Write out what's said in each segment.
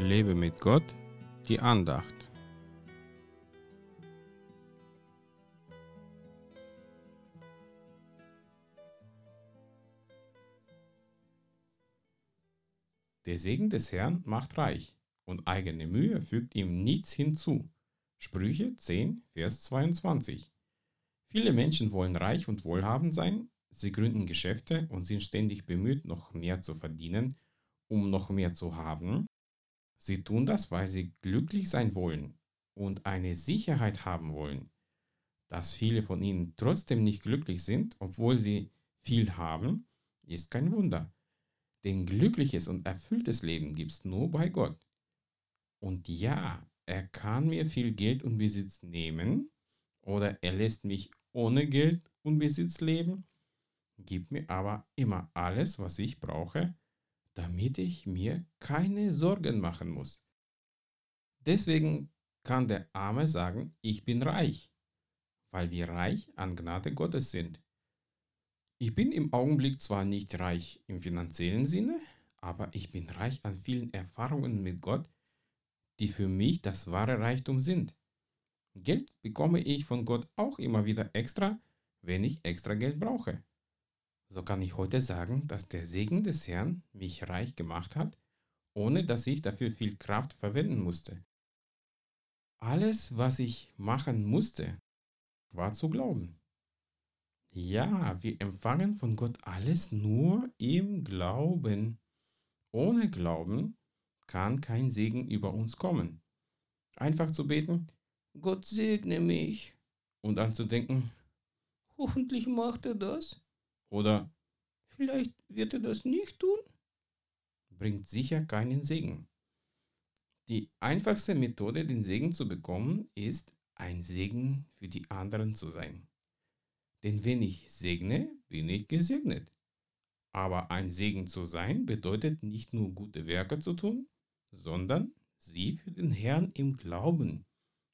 Lebe mit Gott, die Andacht. Der Segen des Herrn macht reich, und eigene Mühe fügt ihm nichts hinzu. Sprüche 10, Vers 22. Viele Menschen wollen reich und wohlhabend sein, sie gründen Geschäfte und sind ständig bemüht, noch mehr zu verdienen, um noch mehr zu haben. Sie tun das, weil sie glücklich sein wollen und eine Sicherheit haben wollen. Dass viele von ihnen trotzdem nicht glücklich sind, obwohl sie viel haben, ist kein Wunder. Denn glückliches und erfülltes Leben gibt es nur bei Gott. Und ja, er kann mir viel Geld und Besitz nehmen oder er lässt mich ohne Geld und Besitz leben, gibt mir aber immer alles, was ich brauche, damit ich mir keine Sorgen machen muss. Deswegen kann der Arme sagen, ich bin reich, weil wir reich an Gnade Gottes sind. Ich bin im Augenblick zwar nicht reich im finanziellen Sinne, aber ich bin reich an vielen Erfahrungen mit Gott, die für mich das wahre Reichtum sind. Geld bekomme ich von Gott auch immer wieder extra, wenn ich extra Geld brauche. So kann ich heute sagen, dass der Segen des Herrn mich reich gemacht hat, ohne dass ich dafür viel Kraft verwenden musste. Alles, was ich machen musste, war zu glauben. Ja, wir empfangen von Gott alles nur im Glauben. Ohne Glauben kann kein Segen über uns kommen. Einfach zu beten, Gott segne mich, und dann zu denken, hoffentlich macht er das, oder vielleicht wird er das nicht tun, bringt sicher keinen Segen. Die einfachste Methode, den Segen zu bekommen, ist, ein Segen für die anderen zu sein. Denn wenn ich segne, bin ich gesegnet. Aber ein Segen zu sein bedeutet nicht nur gute Werke zu tun, sondern sie für den Herrn im Glauben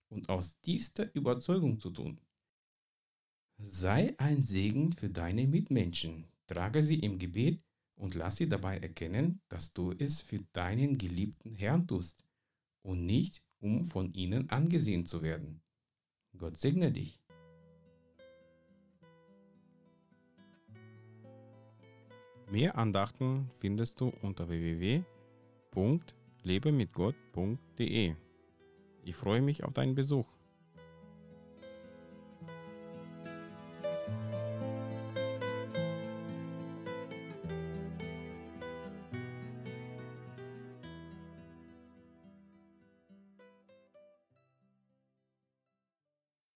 und aus tiefster Überzeugung zu tun. Sei ein Segen für deine Mitmenschen, trage sie im Gebet und lass sie dabei erkennen, dass du es für deinen geliebten Herrn tust und nicht, um von ihnen angesehen zu werden. Gott segne dich. Mehr Andachten findest du unter www.lebemitgott.de. Ich freue mich auf deinen Besuch.